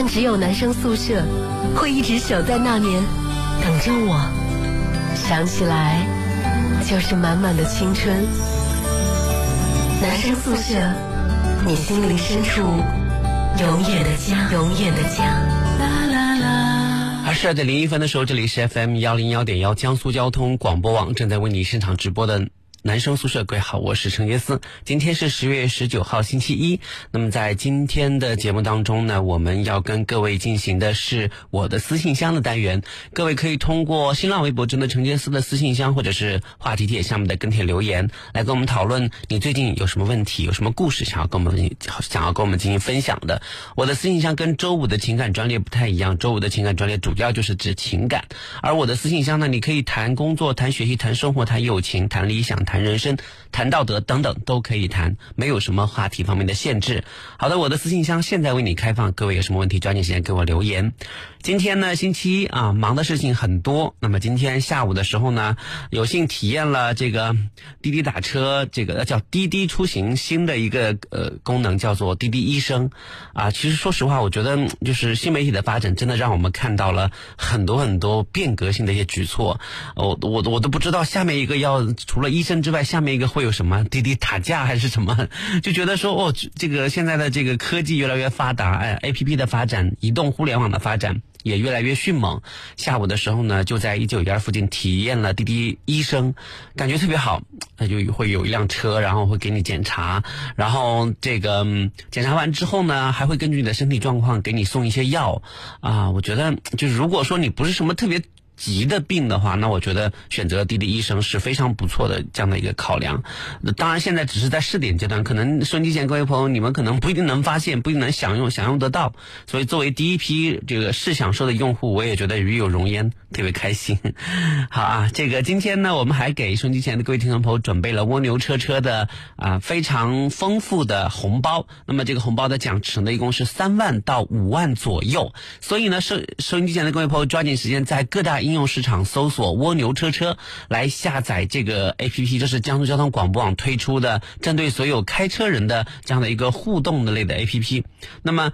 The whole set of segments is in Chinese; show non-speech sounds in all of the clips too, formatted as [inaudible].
但只有男生宿舍会一直守在那年，等着我。想起来，就是满满的青春。男生宿舍，你心灵深处永远的家，永远的家。啦啦啦。二十二点零一分的时候，这里是 FM 幺零幺点幺江苏交通广播网正在为你现场直播的。男生宿舍，各位好，我是陈杰思。今天是十月十九号，星期一。那么在今天的节目当中呢，我们要跟各位进行的是我的私信箱的单元。各位可以通过新浪微博中的陈杰思的私信箱，或者是话题帖下面的跟帖留言，来跟我们讨论你最近有什么问题，有什么故事想要跟我们想要跟我们进行分享的。我的私信箱跟周五的情感专列不太一样，周五的情感专列主要就是指情感，而我的私信箱呢，你可以谈工作、谈学习、谈生活、谈友情、谈理想。谈人生、谈道德等等都可以谈，没有什么话题方面的限制。好的，我的私信箱现在为你开放，各位有什么问题抓紧时间给我留言。今天呢，星期一啊，忙的事情很多。那么今天下午的时候呢，有幸体验了这个滴滴打车，这个叫滴滴出行新的一个呃功能，叫做滴滴医生啊。其实说实话，我觉得就是新媒体的发展，真的让我们看到了很多很多变革性的一些举措。我我我都不知道下面一个要除了医生之外，下面一个会有什么？滴滴打架还是什么？[laughs] 就觉得说哦，这个现在的这个科技越来越发达，哎，A P P 的发展，移动互联网的发展。也越来越迅猛。下午的时候呢，就在一九一二附近体验了滴滴医生，感觉特别好。那就会有一辆车，然后会给你检查，然后这个检查完之后呢，还会根据你的身体状况给你送一些药。啊，我觉得就是如果说你不是什么特别。急的病的话，那我觉得选择滴滴医生是非常不错的这样的一个考量。当然，现在只是在试点阶段，可能收音机前各位朋友，你们可能不一定能发现，不一定能享用，享用得到。所以，作为第一批这个试享受的用户，我也觉得与有荣焉，特别开心。[laughs] 好啊，这个今天呢，我们还给收音机前的各位听众朋友准备了蜗牛车车的啊非常丰富的红包。那么，这个红包的奖池呢，一共是三万到五万左右。所以呢，收收音机前的各位朋友，抓紧时间在各大。应用市场搜索“蜗牛车车”来下载这个 A P P，这是江苏交通广播网推出的，针对所有开车人的这样的一个互动的类的 A P P。那么。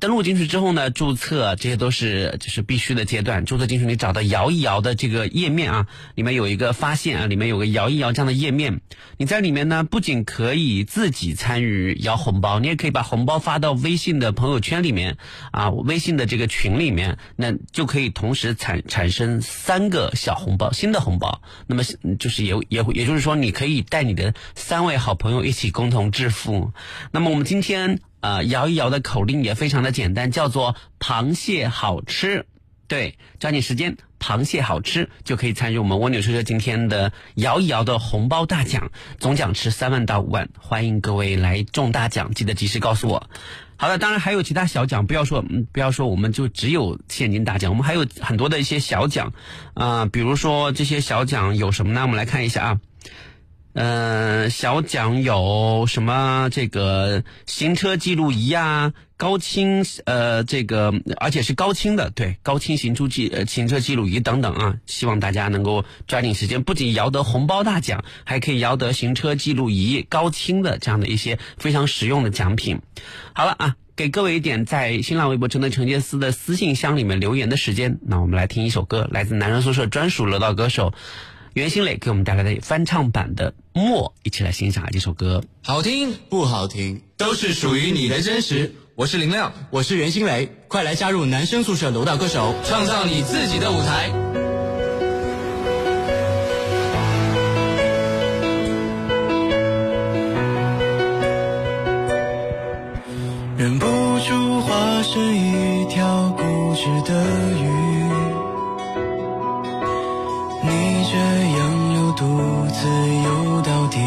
登录进去之后呢，注册这些都是就是必须的阶段。注册进去，你找到摇一摇的这个页面啊，里面有一个发现啊，里面有个摇一摇这样的页面。你在里面呢，不仅可以自己参与摇红包，你也可以把红包发到微信的朋友圈里面啊，微信的这个群里面，那就可以同时产产生三个小红包，新的红包。那么就是也也也就是说，你可以带你的三位好朋友一起共同致富。那么我们今天。呃，摇一摇的口令也非常的简单，叫做“螃蟹好吃”。对，抓紧时间，“螃蟹好吃”就可以参与我们蜗牛车车今天的摇一摇的红包大奖，总奖池三万到五万，欢迎各位来中大奖，记得及时告诉我。好的，当然还有其他小奖，不要说，嗯，不要说，我们就只有现金大奖，我们还有很多的一些小奖，啊，比如说这些小奖有什么呢？我们来看一下啊。嗯，小奖有什么？这个行车记录仪啊，高清呃，这个而且是高清的，对，高清行出记呃行车记录仪等等啊。希望大家能够抓紧时间，不仅摇得红包大奖，还可以摇得行车记录仪高清的这样的一些非常实用的奖品。好了啊，给各位一点在新浪微博陈的陈杰斯的私信箱里面留言的时间。那我们来听一首歌，来自男人宿舍专属楼道歌手。袁心磊给我们带来的翻唱版的《默》，一起来欣赏这首歌。好听不好听，都是属于你的真实。我是林亮，我是袁心磊，快来加入男生宿舍楼道歌手，创造你自己的舞台。忍不住化身一条固执的鱼。这样流独自游到底。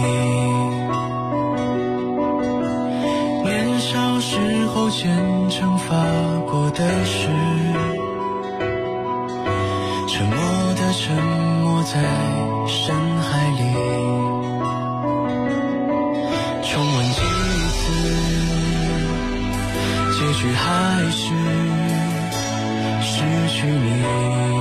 年少。时候虔诚发过的誓，沉默的沉没在深海里，重温几次，结局还是失去你。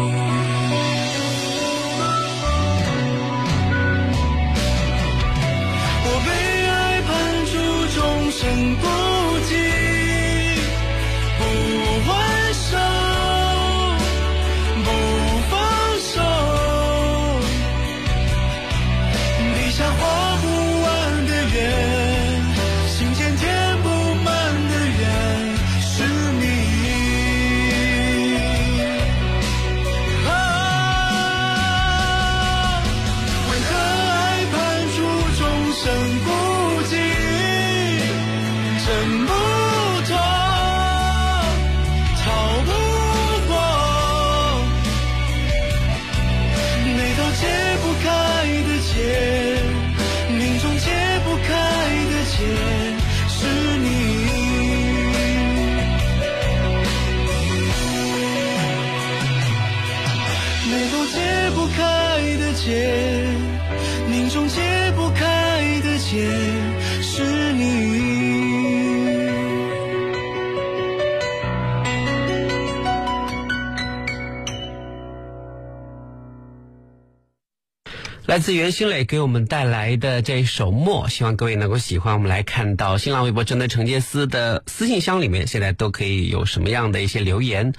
来自袁新磊给我们带来的这一首《默》，希望各位能够喜欢。我们来看到新浪微博针对陈杰斯的私信箱里面，现在都可以有什么样的一些留言？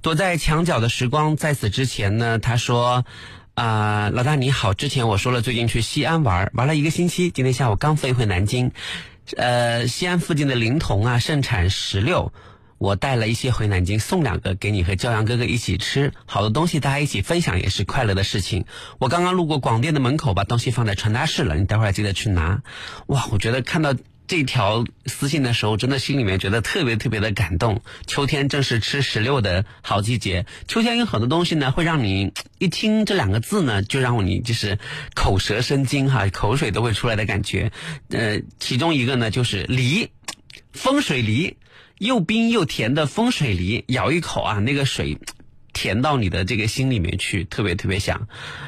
躲在墙角的时光，在此之前呢，他说。啊、老大你好！之前我说了，最近去西安玩，玩了一个星期，今天下午刚飞回南京。呃，西安附近的临潼啊，盛产石榴，我带了一些回南京，送两个给你和骄阳哥哥一起吃。好的东西大家一起分享也是快乐的事情。我刚刚路过广电的门口，把东西放在传达室了，你待会儿记得去拿。哇，我觉得看到这条私信的时候，真的心里面觉得特别特别的感动。秋天正是吃石榴的好季节，秋天有很多东西呢，会让你一听这两个字呢，就让你就是口舌生津哈，口水都会出来的感觉。呃，其中一个呢就是梨，风水梨，又冰又甜的风水梨，咬一口啊，那个水。[tsk] 甜到你的这个心里面去，特别特别香。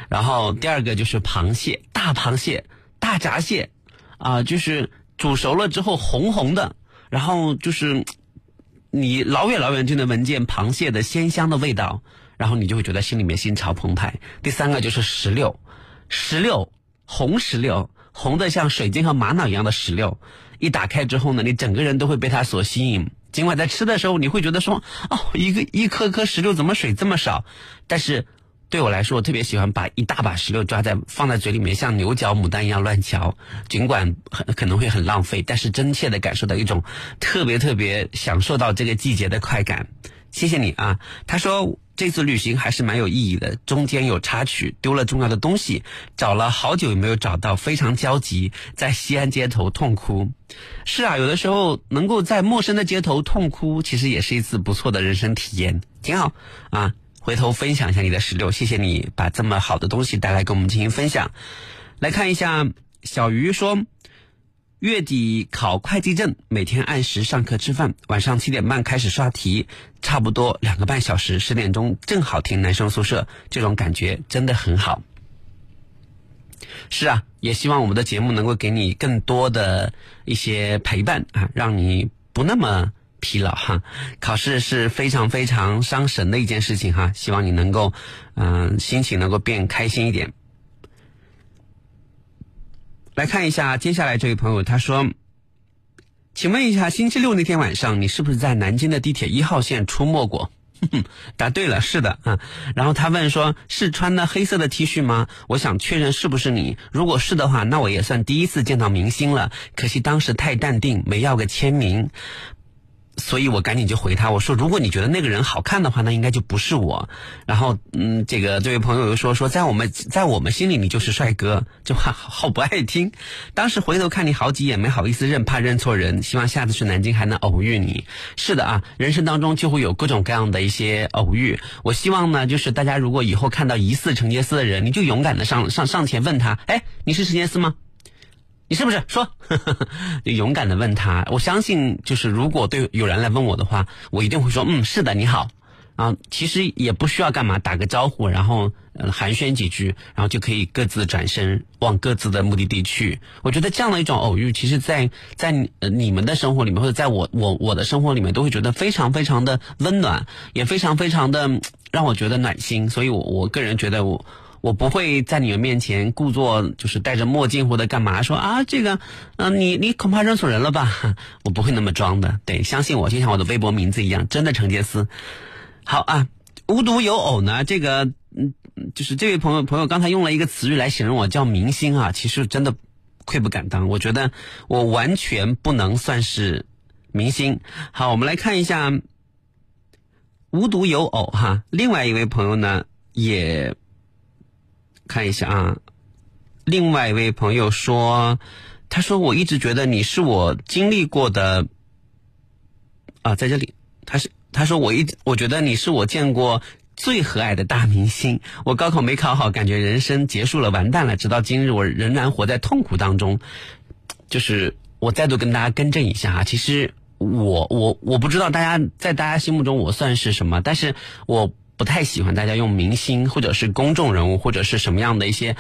然后第二个就是螃蟹，大螃蟹、大闸蟹，啊、就是煮熟了之后红红的，然后就是 [tsk] 你老远老远就能闻见螃蟹的鲜香的味道，然后你就会觉得心里面心潮澎湃。第三个就是石榴，石榴红石榴，红的像水晶和玛瑙一样的石榴，一打开之后呢，你整个人都会被它所吸引。尽管在吃的时候，你会觉得说，哦，一个一颗颗石榴怎么水这么少？但是对我来说，我特别喜欢把一大把石榴抓在放在嘴里面，像牛角牡丹一样乱嚼。尽管很可能会很浪费，但是真切的感受到一种特别特别享受到这个季节的快感。谢谢你啊！他说这次旅行还是蛮有意义的，中间有插曲，丢了重要的东西，找了好久也没有找到，非常焦急，在西安街头痛哭。是啊，有的时候能够在陌生的街头痛哭，其实也是一次不错的人生体验，挺好啊。回头分享一下你的石榴，谢谢你把这么好的东西带来跟我们进行分享。来看一下，小鱼说。月底考会计证，每天按时上课吃饭，晚上七点半开始刷题，差不多两个半小时，十点钟正好停男生宿舍，这种感觉真的很好。是啊，也希望我们的节目能够给你更多的一些陪伴啊，让你不那么疲劳哈。考试是非常非常伤神的一件事情哈，希望你能够嗯、心情能够变开心一点。来看一下接下来这位朋友，他说：“请问一下，星期六那天晚上，你是不是在南京的地铁一号线出没过？”哼，[laughs] 答对了，是的啊。然后他问说：“是穿的黑色的 T 恤吗？”我想确认是不是你。如果是的话，那我也算第一次见到明星了。可惜当时太淡定，没要个签名。所以我赶紧就回他，我说如果你觉得那个人好看的话，那应该就不是我。然后，嗯，这个这位朋友又说说在我们在我们心里你就是帅哥，这话好不爱听。当时回头看你好几眼，没好意思认，怕认错人。希望下次去南京还能偶遇你。是的啊，人生当中就会有各种各样的一些偶遇。我希望呢，就是大家如果以后看到疑似陈杰斯的人，你就勇敢的上上上前问他，哎，你是陈杰斯吗？你是不是说？[laughs] 就勇敢的问他。我相信，就是如果对有人来问我的话，我一定会说，嗯，是的，你好。啊，其实也不需要干嘛，打个招呼，然后寒暄几句，然后就可以各自转身往各自的目的地去。我觉得这样的一种偶遇，其实，在在你们的生活里面，或者在我我我的生活里面，都会觉得非常非常的温暖，也非常非常的让我觉得暖心。所以，我我个人觉得，我我不会在你们面前故作就是戴着墨镜或者干嘛说啊这个，嗯，你你恐怕认错人了吧？[laughs] 我不会那么装的。对，相信我，就像我的微博名字一样，真的程杰思。好啊，无独有偶呢，这个嗯，就是这位朋友朋友刚才用了一个词语来形容我，叫明星啊。其实真的愧不敢当，我觉得我完全不能算是明星。好，我们来看一下，无独有偶哈，另外一位朋友呢也看一下啊，另外一位朋友说，他说我一直觉得你是我经历过的啊，在这里他是。他说：“我一我觉得你是我见过最和蔼的大明星。我高考没考好，感觉人生结束了，完蛋了。直到今日，我仍然活在痛苦当中。就是我再度跟大家更正一下啊，其实我我我不知道大家在大家心目中我算是什么，但是我不太喜欢大家用明星或者是公众人物或者是什么样的一些。”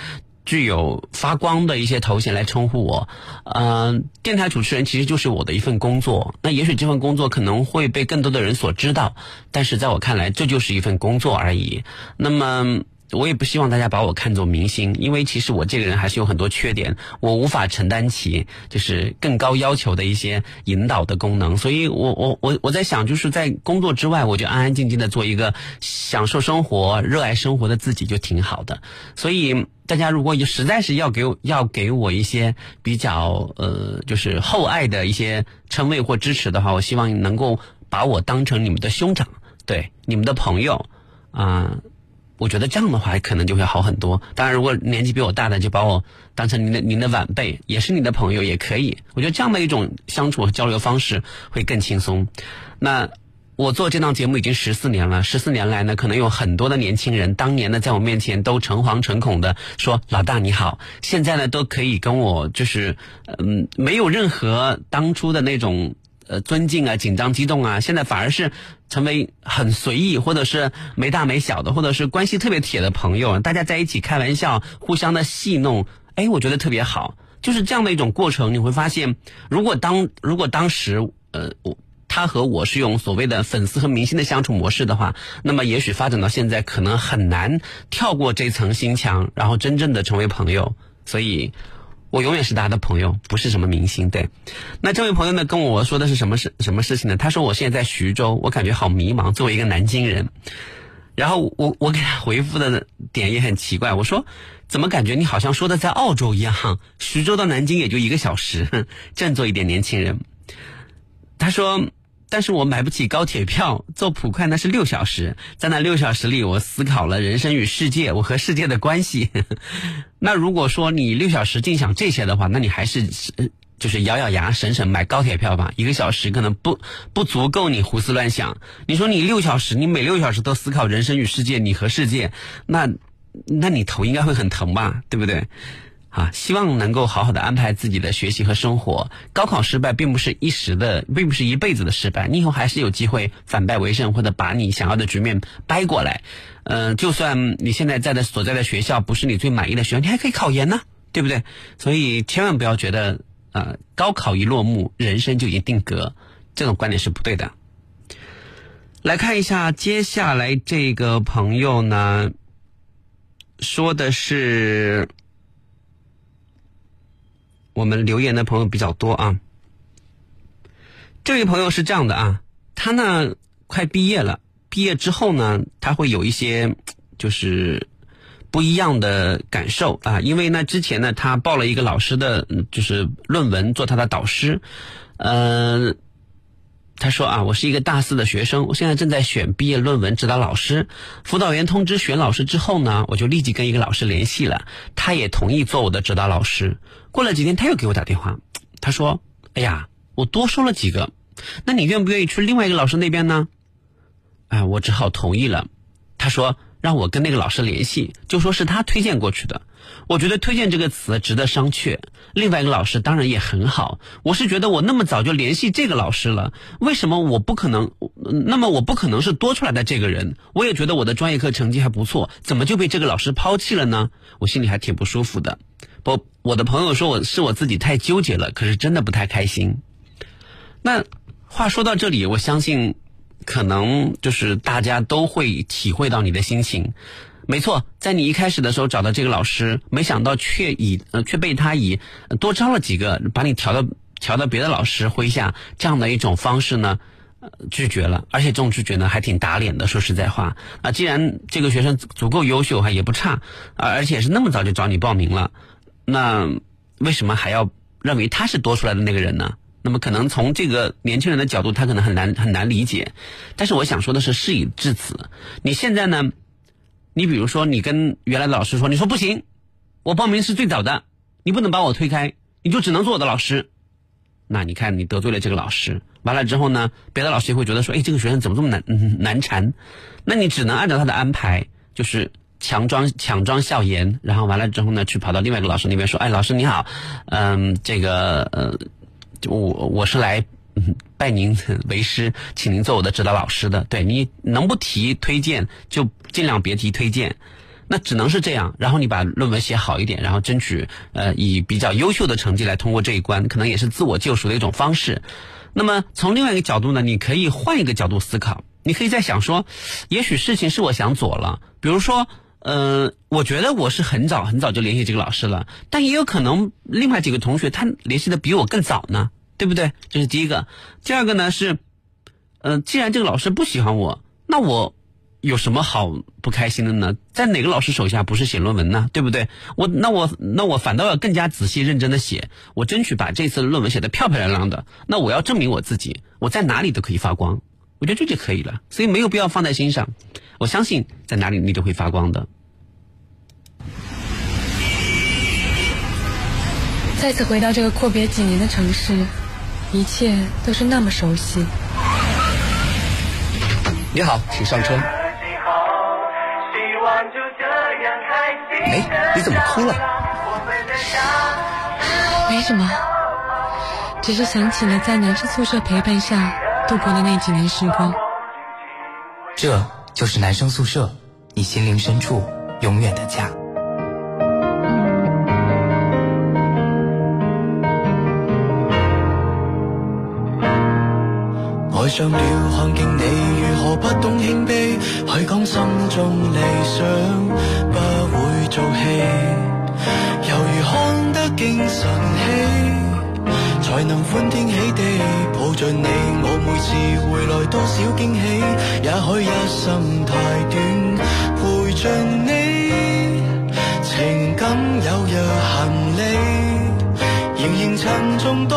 具有发光的一些头衔来称呼我，嗯，电台主持人其实就是我的一份工作。那也许这份工作可能会被更多的人所知道，但是在我看来，这就是一份工作而已。那么。我也不希望大家把我看作明星，因为其实我这个人还是有很多缺点，我无法承担起就是更高要求的一些引导的功能，所以我我我我在想，就是在工作之外，我就安安静静的做一个享受生活、热爱生活的自己就挺好的。所以大家如果实在是要给我要给我一些比较呃就是厚爱的一些称谓或支持的话，我希望能够把我当成你们的兄长，对你们的朋友啊。我觉得这样的话可能就会好很多。当然，如果年纪比我大的，就把我当成您的您的晚辈，也是你的朋友也可以。我觉得这样的一种相处和交流方式会更轻松。那我做这档节目已经十四年了，十四年来呢，可能有很多的年轻人，当年呢在我面前都诚惶诚恐的说：“老大你好。”现在呢都可以跟我就是嗯，没有任何当初的那种。呃，尊敬啊，紧张激动啊，现在反而是成为很随意，或者是没大没小的，或者是关系特别铁的朋友，大家在一起开玩笑，互相的戏弄，哎，我觉得特别好，就是这样的一种过程。你会发现，如果当如果当时呃，我他和我是用所谓的粉丝和明星的相处模式的话，那么也许发展到现在，可能很难跳过这层心墙，然后真正的成为朋友。所以。我永远是大家的朋友，不是什么明星。对，那这位朋友呢，跟我说的是什么事？什么事情呢？他说我现在在徐州，我感觉好迷茫。作为一个南京人，然后我我给他回复的点也很奇怪，我说怎么感觉你好像说的在澳洲一样？徐州到南京也就一个小时，[laughs] 振作一点，年轻人。他说。但是我买不起高铁票，坐普快那是六小时，在那六小时里，我思考了人生与世界，我和世界的关系。[laughs] 那如果说你六小时净想这些的话，那你还是就是咬咬牙省省买高铁票吧，一个小时可能不不足够你胡思乱想。你说你六小时，你每六小时都思考人生与世界，你和世界，那那你头应该会很疼吧，对不对？啊，希望能够好好的安排自己的学习和生活。高考失败并不是一时的，并不是一辈子的失败，你以后还是有机会反败为胜，或者把你想要的局面掰过来。嗯，就算你现在在的所在的学校不是你最满意的学校，你还可以考研呢，对不对？所以千万不要觉得，呃，高考一落幕，人生就已经定格，这种观点是不对的。来看一下接下来这个朋友呢，说的是。我们留言的朋友比较多啊。这位朋友是这样的啊，他呢快毕业了，毕业之后呢，他会有一些就是不一样的感受啊，因为呢之前呢他报了一个老师的就是论文做他的导师，呃。他说啊，我是一个大四的学生，我现在正在选毕业论文指导老师。辅导员通知选老师之后呢，我就立即跟一个老师联系了，他也同意做我的指导老师。过了几天，他又给我打电话，他说：“哎呀，我多收了几个，那你愿不愿意去另外一个老师那边呢？”哎，我只好同意了。他说：“让我跟那个老师联系，就说是他推荐过去的。我觉得“推荐”这个词值得商榷。另外一个老师当然也很好，我是觉得我那么早就联系这个老师了，为什么我不可能？那么我不可能是多出来的这个人。我也觉得我的专业课成绩还不错，怎么就被这个老师抛弃了呢？我心里还挺不舒服的。不，我的朋友说我是我自己太纠结了，可是真的不太开心。那话说到这里，我相信可能就是大家都会体会到你的心情。没错，在你一开始的时候找到这个老师，没想到却以呃却被他以多招了几个，把你调到调到别的老师麾下这样的一种方式呢，拒绝了。而且这种拒绝呢还挺打脸的。说实在话，啊，既然这个学生足够优秀，还也不差，而而且是那么早就找你报名了，那为什么还要认为他是多出来的那个人呢？那么可能从这个年轻人的角度，他可能很难很难理解。但是我想说的是，事已至此，你现在呢？你比如说，你跟原来的老师说，你说不行，我报名是最早的，你不能把我推开，你就只能做我的老师。那你看，你得罪了这个老师，完了之后呢，别的老师也会觉得说，哎，这个学生怎么这么难难缠？那你只能按照他的安排，就是强装强装笑颜，然后完了之后呢，去跑到另外一个老师那边说，哎，老师你好，嗯，这个呃，我我是来。拜您为师，请您做我的指导老师的。对你能不提推荐，就尽量别提推荐，那只能是这样。然后你把论文写好一点，然后争取呃以比较优秀的成绩来通过这一关，可能也是自我救赎的一种方式。那么从另外一个角度呢，你可以换一个角度思考，你可以在想说，也许事情是我想左了。比如说，呃，我觉得我是很早很早就联系这个老师了，但也有可能另外几个同学他联系的比我更早呢。对不对？这是第一个。第二个呢是，嗯，既然这个老师不喜欢我，那我有什么好不开心的呢？在哪个老师手下不是写论文呢？对不对？我那我那我反倒要更加仔细认真的写，我争取把这次论文写的漂漂亮亮的。那我要证明我自己，我在哪里都可以发光。我觉得这就可以了，所以没有必要放在心上。我相信在哪里你都会发光的。再次回到这个阔别几年的城市。一切都是那么熟悉。你好，请上车。哎，你怎么哭了？没什么，只是想起了在男生宿舍陪伴下度过的那几年时光。这就是男生宿舍，你心灵深处永远的家。爱上了看见你如何不懂谦卑，去讲心中理想不会做戏，犹如看得见神戏，才能欢天喜地抱着你。我每次回来多少惊喜，也许一生太短，陪着你，情感有若行李，仍然沉重待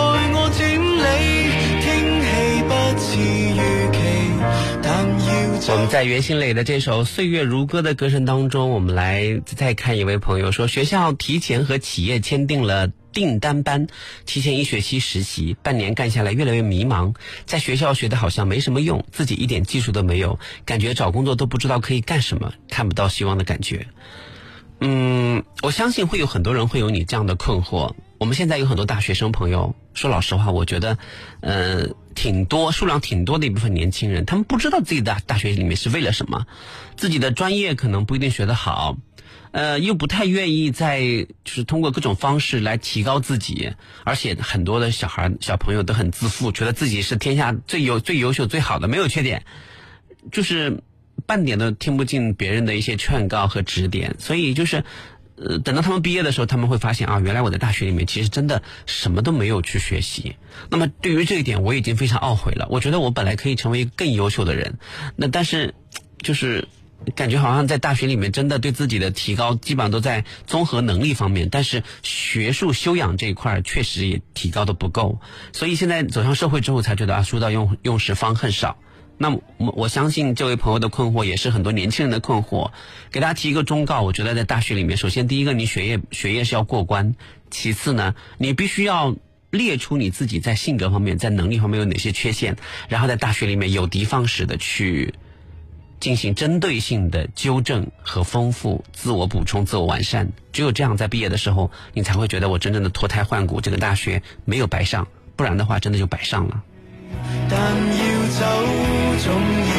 我们在袁心磊的这首《岁月如歌》的歌声当中，我们来再看一位朋友说，学校提前和企业签订了订单班，提前一学期实习，半年干下来越来越迷茫，在学校学的好像没什么用，自己一点技术都没有，感觉找工作都不知道可以干什么，看不到希望的感觉。嗯，我相信会有很多人会有你这样的困惑。我们现在有很多大学生朋友，说老实话，我觉得，呃。挺多数量挺多的一部分年轻人，他们不知道自己的大学里面是为了什么，自己的专业可能不一定学得好，呃，又不太愿意在就是通过各种方式来提高自己，而且很多的小孩小朋友都很自负，觉得自己是天下最优最优秀最好的，没有缺点，就是半点都听不进别人的一些劝告和指点，所以就是。呃，等到他们毕业的时候，他们会发现啊，原来我在大学里面其实真的什么都没有去学习。那么对于这一点，我已经非常懊悔了。我觉得我本来可以成为更优秀的人，那但是就是感觉好像在大学里面真的对自己的提高，基本上都在综合能力方面，但是学术修养这一块确实也提高的不够。所以现在走上社会之后，才觉得啊，书到用用时方恨少。那我我相信这位朋友的困惑也是很多年轻人的困惑，给大家提一个忠告，我觉得在大学里面，首先第一个你学业学业是要过关，其次呢，你必须要列出你自己在性格方面、在能力方面有哪些缺陷，然后在大学里面有的放矢的去进行针对性的纠正和丰富、自我补充、自我完善。只有这样，在毕业的时候，你才会觉得我真正的脱胎换骨，这个大学没有白上，不然的话，真的就白上了。但要走，总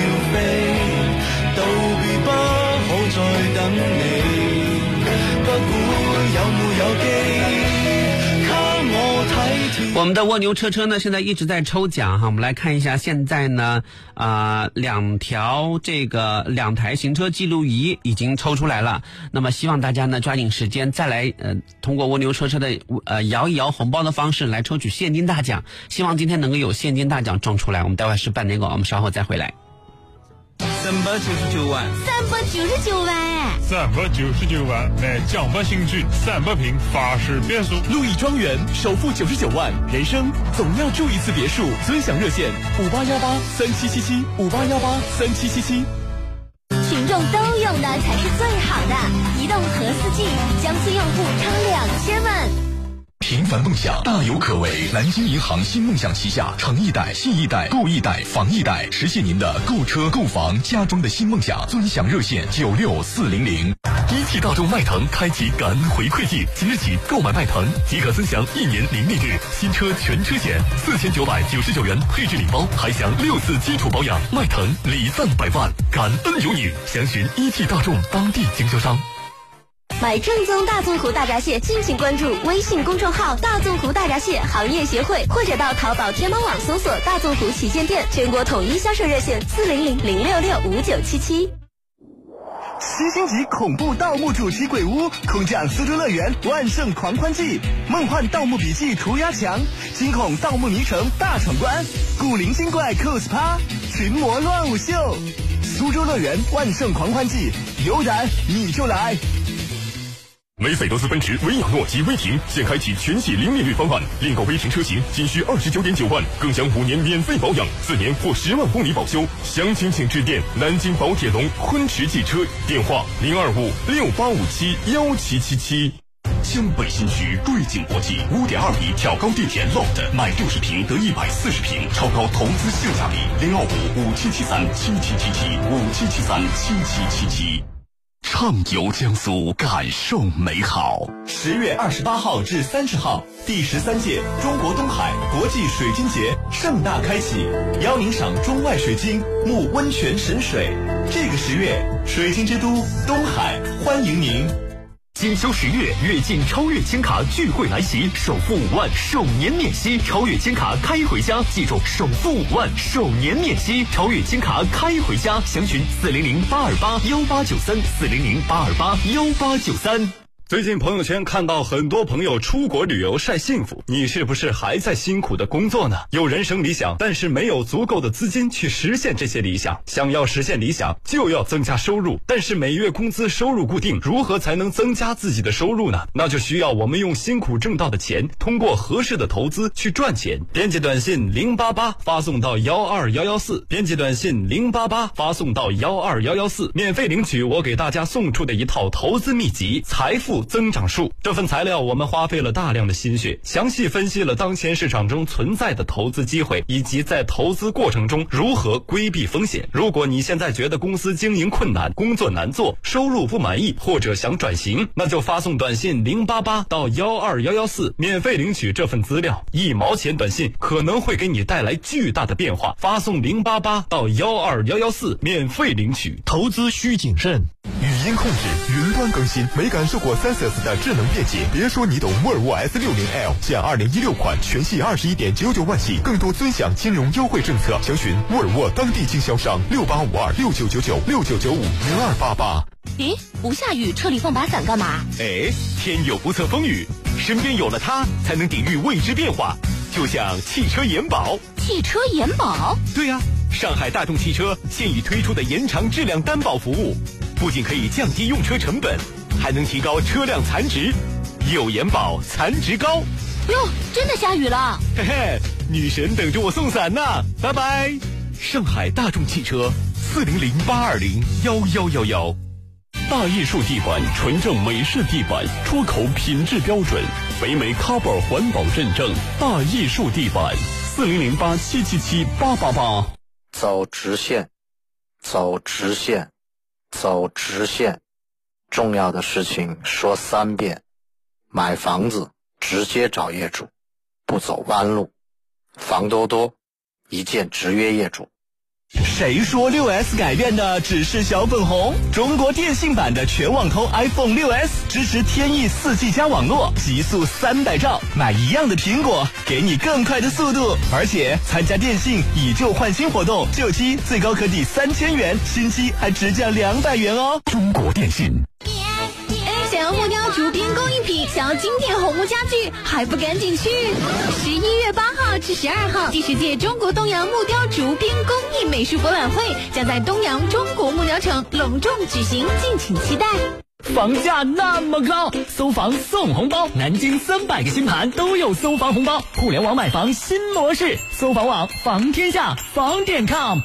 我们的蜗牛车车呢，现在一直在抽奖哈。我们来看一下，现在呢，啊，两条这个两台行车记录仪已经抽出来了。那么希望大家呢抓紧时间再来呃，通过蜗牛车车的呃摇一摇红包的方式来抽取现金大奖。希望今天能够有现金大奖中出来。我们待会是半点广，我们稍后再回来。三百九十九万，三百九十九万哎！三百九十九万买江北新区三百平法式别墅，路易庄园首付九十九万，人生总要住一次别墅。尊享热线五八幺八三七七七五八幺八三七七七。群众都用的才是最好的，移动和四 G，江苏用户超两千万。平凡梦想大有可为，南京银行新梦想旗下诚一贷、信一贷、购一贷、房一贷，实现您的购车、购房、家装的新梦想。尊享热线九六四零零。一汽大众迈腾开启感恩回馈季，即日起购买迈腾即可尊享一年零利率新车全车险四千九百九十九元配置礼包，还享六次基础保养。迈腾礼赞百万，感恩有你。详询一汽大众当地经销商。买正宗大纵湖大闸蟹，敬请关注微信公众号“大纵湖大闸蟹行业协会”，或者到淘宝、天猫网搜索“大纵湖旗舰店”，全国统一销售热线：四零零零六六五九七七。七星级恐怖盗墓主题鬼屋，空降苏州乐园万圣狂欢季，梦幻盗墓笔记涂鸦墙，惊恐盗墓迷城大闯关，古灵精怪 cos 趴，群魔乱舞秀。苏州乐园万圣狂欢季，有胆你就来！梅赛德斯奔驰、维亚诺及威霆现开启全系零利率方案，另购威霆车型仅需二十九点九万，更享五年免费保养，四年或十万公里保修。详情请致电南京宝铁龙昆驰汽车，电话零二五六八五七幺七七七。江北新区瑞景国际五点二米挑高地铁 loft，买六十平得一百四十平，超高投资性价比，零二五五七七三七七七七五七七三七七七七。畅游江苏，感受美好。十月二十八号至三十号，第十三届中国东海国际水晶节盛大开启，邀您赏中外水晶、沐温泉神水。这个十月，水晶之都东海欢迎您。金秋十月，跃进超越千卡聚会来袭，首付五万，首年免息。超越千卡开回家，记住，首付五万，首年免息。超越千卡开回家，详询四零零八二八幺八九三，四零零八二八幺八九三。最近朋友圈看到很多朋友出国旅游晒幸福，你是不是还在辛苦的工作呢？有人生理想，但是没有足够的资金去实现这些理想。想要实现理想，就要增加收入，但是每月工资收入固定，如何才能增加自己的收入呢？那就需要我们用辛苦挣到的钱，通过合适的投资去赚钱。编辑短信零八八发送到幺二幺幺四，编辑短信零八八发送到幺二幺幺四，免费领取我给大家送出的一套投资秘籍《财富》。增长数这份材料，我们花费了大量的心血，详细分析了当前市场中存在的投资机会，以及在投资过程中如何规避风险。如果你现在觉得公司经营困难、工作难做、收入不满意，或者想转型，那就发送短信零八八到幺二幺幺四，免费领取这份资料。一毛钱短信可能会给你带来巨大的变化。发送零八八到幺二幺幺四，免费领取。投资需谨慎。语音控制，云端更新，没感受过 Senses 的智能便捷？别说你懂，沃尔沃 S 六零 L 现二零一六款全系二十一点九九万起，更多尊享金融优惠政策，详询沃尔沃当地经销商六八五二六九九九六九九五零二八八。咦，不下雨，车里放把伞干嘛？哎，天有不测风雨，身边有了它，才能抵御未知变化。就像汽车延保，汽车延保？对呀，上海大众汽车现已推出的延长质量担保服务。不仅可以降低用车成本，还能提高车辆残值，有延保残值高。哟，真的下雨了！嘿嘿，女神等着我送伞呢，拜拜。上海大众汽车四零零八二零幺幺幺幺，大艺术地板纯正美式地板，出口品质标准，北美 Carbo 环保认证。大艺术地板四零零八七七七八八八。走直线。走直线，走直线。重要的事情说三遍：买房子直接找业主，不走弯路。房多多，一键直约业主。谁说六 S 改变的只是小粉红？中国电信版的全网通 iPhone 六 S 支持天翼四 G 加网络，极速三百兆，买一样的苹果，给你更快的速度。而且参加电信以旧换新活动，旧机最高可抵三千元，新机还直降两百元哦。中国电信。想要木雕竹编工艺品，想要经典红木家具，还不赶紧去！十一月八号至十二号，第十届中国东阳木雕竹编工艺美术博览会将在东阳中国木雕城隆重举行，敬请期待。房价那么高，搜房送红包，南京三百个新盘都有搜房红包，互联网买房新模式，搜房网房天下房点 com。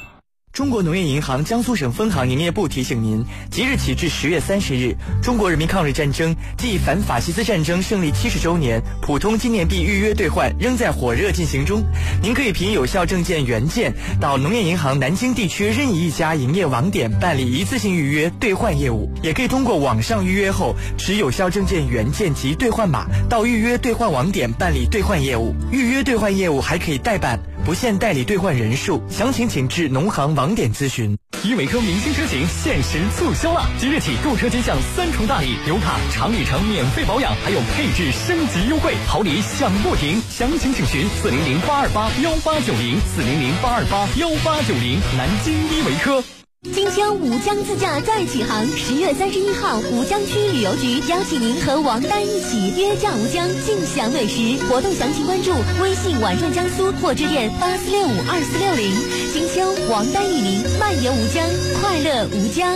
中国农业银行江苏省分行营业部提醒您：即日起至十月三十日，中国人民抗日战争暨反法西斯战争胜利七十周年普通纪念币预约兑换仍在火热进行中。您可以凭有效证件原件到农业银行南京地区任意一家营业网点办理一次性预约兑换业务，也可以通过网上预约后持有效证件原件及兑换码到预约兑换网点办理兑换业务。预约兑换业务还可以代办。不限代理兑换人数，详情请至农行网网点咨询。依维柯明星车型限时促销了，即日起购车即享三重大礼，油卡、长里程免费保养，还有配置升级优惠，好礼享不停。详情请询四零零八二八幺八九零四零零八二八幺八九零，南京依维柯。金秋吴江自驾再起航，十月三十一号，吴江区旅游局邀请您和王丹一起约驾吴江，尽享美食。活动详情关注微信“玩转江苏”或致电八四六五二四六零。金秋王丹与您漫游吴江，快乐吴江。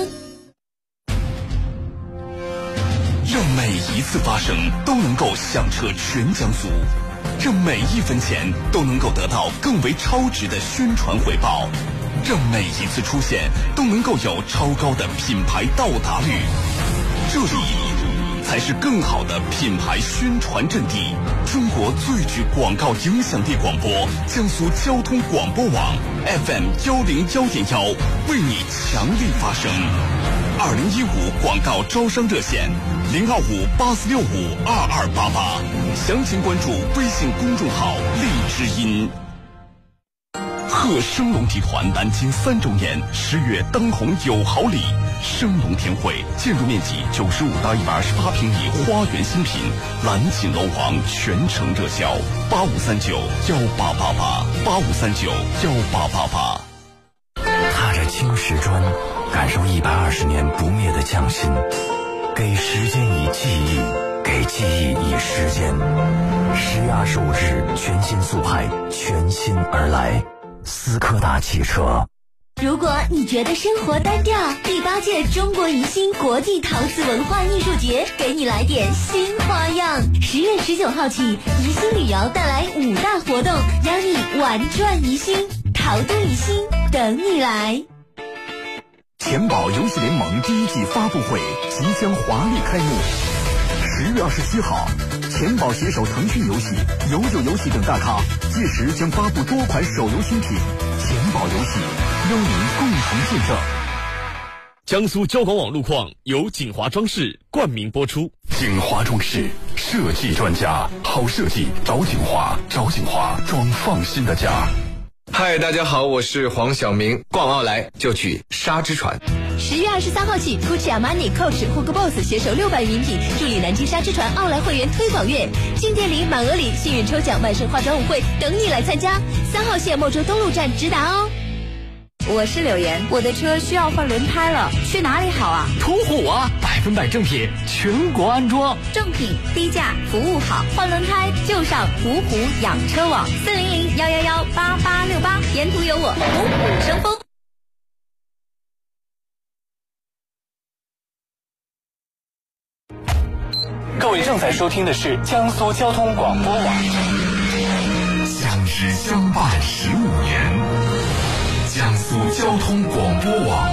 让每一次发声都能够响彻全江苏，让每一分钱都能够得到更为超值的宣传回报。让每一次出现都能够有超高的品牌到达率，这里才是更好的品牌宣传阵地。中国最具广告影响力广播——江苏交通广播网 FM 幺零幺点幺，为你强力发声。二零一五广告招商热线：零二五八四六五二二八八，详情关注微信公众号“荔枝音”。贺升龙集团南京三周年十月当红有好礼，升龙天汇建筑面积九十五到一百二十八平米花园新品，蓝锦楼王全程热销，八五三九幺八八八，八五三九幺八八八。踏着青石砖，感受一百二十年不灭的匠心，给时间以记忆，给记忆以时间。十月二十五日，全新速派，全新而来。斯柯达汽车。如果你觉得生活单调，第八届中国宜兴国际陶瓷文化艺术节给你来点新花样。十月十九号起，宜兴旅游带来五大活动，邀你玩转宜兴，陶都宜兴等你来。钱宝游戏联盟第一季发布会即将华丽开幕。十月二十七号，钱宝携手腾讯游戏、游九游戏等大咖，届时将发布多款手游新品。钱宝游戏邀您共同见证。江苏交广网路况由锦华装饰冠名播出。锦华装饰设计专家，好设计找锦华，找锦华装放心的家。嗨，大家好，我是黄晓明。逛奥莱就去沙之船。十月二十三号起，Gucci、Armani、Coach、Hugo Boss 携手六百名品，助力南京沙之船奥莱会员推广月，进店礼、满额礼、幸运抽奖、万圣化妆舞会等你来参加。三号线莫州东路站直达哦。我是柳岩，我的车需要换轮胎了，去哪里好啊？途虎啊，百分百正品，全国安装，正品低价，服务好，换轮胎就上途虎养车网，四零零幺幺幺八八六八，沿途有我，虎虎生风。各位正在收听的是江苏交通广播网，相知相伴十五年。江苏交通广播网，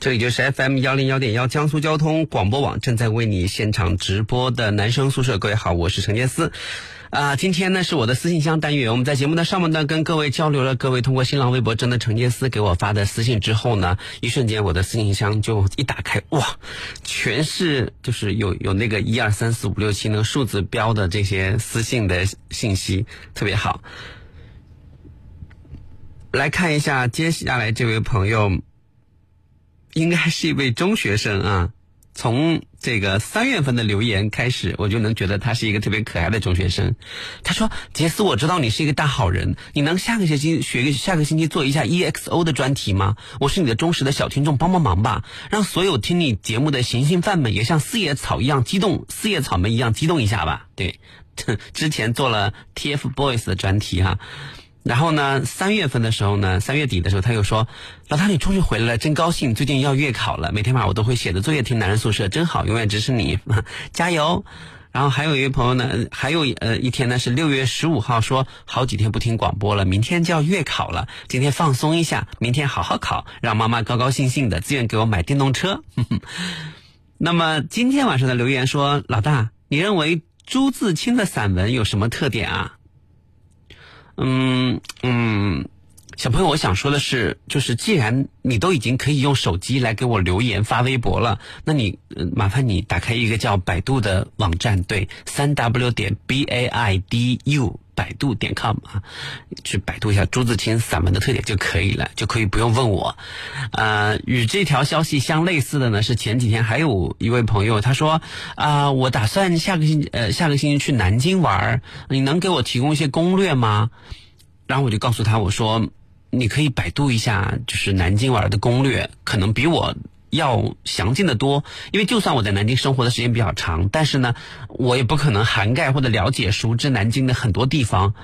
这里就是 FM 幺零幺点幺江苏交通广播网正在为你现场直播的男生宿舍。各位好，我是陈杰思。啊，今天呢是我的私信箱单元。我们在节目的上半段跟各位交流了，各位通过新浪微博真的陈杰思给我发的私信之后呢，一瞬间我的私信箱就一打开，哇，全是就是有有那个一二三四五六七那个数字标的这些私信的信息，特别好。来看一下接下来这位朋友，应该是一位中学生啊。[laughs] 从这个三月份的留言开始，我就能觉得他是一个特别可爱的中学生。他说：“杰斯，我知道你是一个大好人，你能下个学期学下个星期做一下 EXO 的专题吗？我是你的忠实的小听众，帮帮忙吧，让所有听你节目的行星饭们也像四叶草一样激动，四叶草们一样激动一下吧。”对，[laughs] 之前做了 TFBOYS 的专题哈。然后呢，三月份的时候呢，三月底的时候，他又说：“老大，你终于回来了，真高兴！最近要月考了，每天晚上我都会写的作业听男人宿舍，真好，永远支持你，[laughs] 加油！”然后还有一位朋友呢，还有呃一天呢是六月十五号，说好几天不听广播了，明天就要月考了，今天放松一下，明天好好考，让妈妈高高兴兴的，自愿给我买电动车。[laughs] 那么今天晚上的留言说：“老大，你认为朱自清的散文有什么特点啊？”嗯嗯，小朋友，我想说的是，就是既然你都已经可以用手机来给我留言发微博了，那你麻烦你打开一个叫百度的网站，对，三 w 点 b a i d u 百度点 com 啊，去百度一下朱自清散文的特点就可以了，就可以不用问我。呃，与这条消息相类似的呢，是前几天还有一位朋友他说啊，我打算下个星呃下个星期去南京玩，你能给我提供一些攻略吗？然后我就告诉他我说，你可以百度一下，就是南京玩的攻略，可能比我。要详尽的多，因为就算我在南京生活的时间比较长，但是呢，我也不可能涵盖或者了解熟知南京的很多地方，